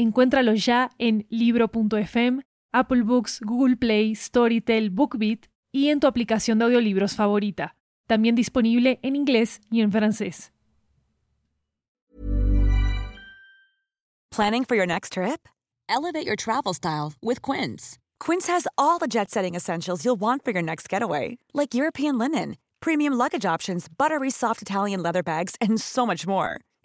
Encuéntralo ya en libro.fm, Apple Books, Google Play, Storytel, BookBeat y en tu aplicación de audiolibros favorita. También disponible en inglés y en francés. Planning for your next trip? Elevate your travel style with Quince. Quince has all the jet-setting essentials you'll want for your next getaway, like European linen, premium luggage options, buttery soft Italian leather bags, and so much more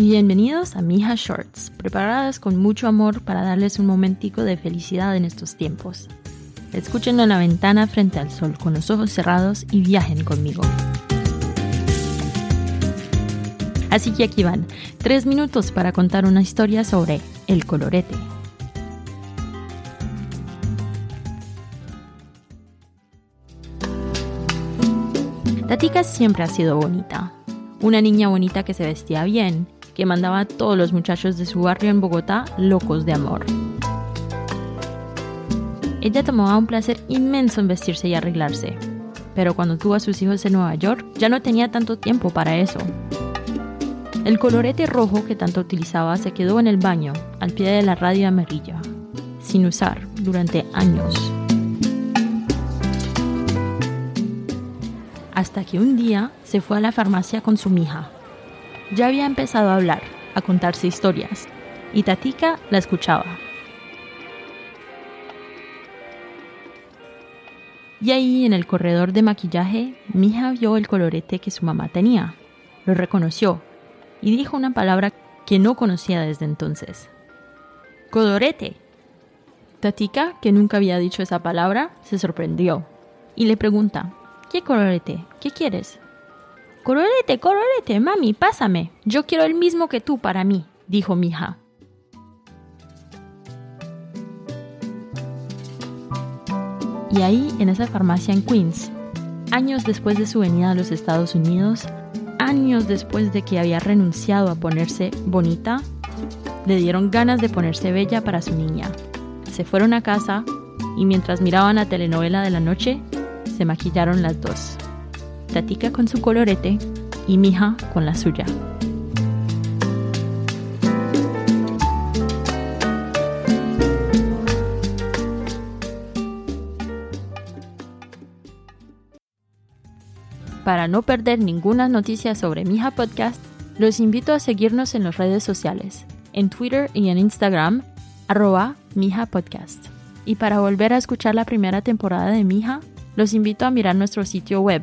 Y bienvenidos a Mija Shorts, preparadas con mucho amor para darles un momentico de felicidad en estos tiempos. Escuchen en la ventana frente al sol con los ojos cerrados y viajen conmigo. Así que aquí van, tres minutos para contar una historia sobre el colorete. Tatica siempre ha sido bonita, una niña bonita que se vestía bien que mandaba a todos los muchachos de su barrio en Bogotá locos de amor. Ella tomaba un placer inmenso en vestirse y arreglarse, pero cuando tuvo a sus hijos en Nueva York ya no tenía tanto tiempo para eso. El colorete rojo que tanto utilizaba se quedó en el baño, al pie de la radio amarilla, sin usar durante años. Hasta que un día se fue a la farmacia con su hija ya había empezado a hablar, a contarse historias, y Tatica la escuchaba. Y ahí, en el corredor de maquillaje, Mija vio el colorete que su mamá tenía. Lo reconoció y dijo una palabra que no conocía desde entonces. ¡Colorete! Tatica, que nunca había dicho esa palabra, se sorprendió y le pregunta, ¿qué colorete? ¿Qué quieres? Colorete, colorete, mami, pásame. Yo quiero el mismo que tú para mí, dijo mi hija. Y ahí, en esa farmacia en Queens, años después de su venida a los Estados Unidos, años después de que había renunciado a ponerse bonita, le dieron ganas de ponerse bella para su niña. Se fueron a casa y mientras miraban la telenovela de la noche, se maquillaron las dos. Tatica con su colorete y Mija con la suya. Para no perder ninguna noticia sobre Mija Podcast, los invito a seguirnos en las redes sociales, en Twitter y en Instagram, arroba Mija Podcast. Y para volver a escuchar la primera temporada de Mija, los invito a mirar nuestro sitio web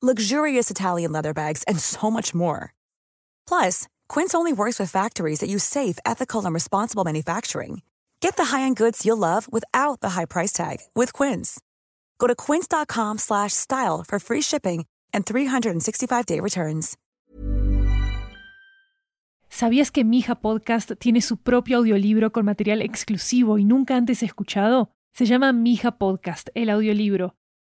luxurious Italian leather bags, and so much more. Plus, Quince only works with factories that use safe, ethical, and responsible manufacturing. Get the high-end goods you'll love without the high price tag with Quince. Go to quince.com/style for free shipping and 365-day returns. ¿Sabías que Mija Podcast tiene su propio audiolibro con material exclusivo y nunca antes escuchado? Se llama Mija Podcast, el audiolibro.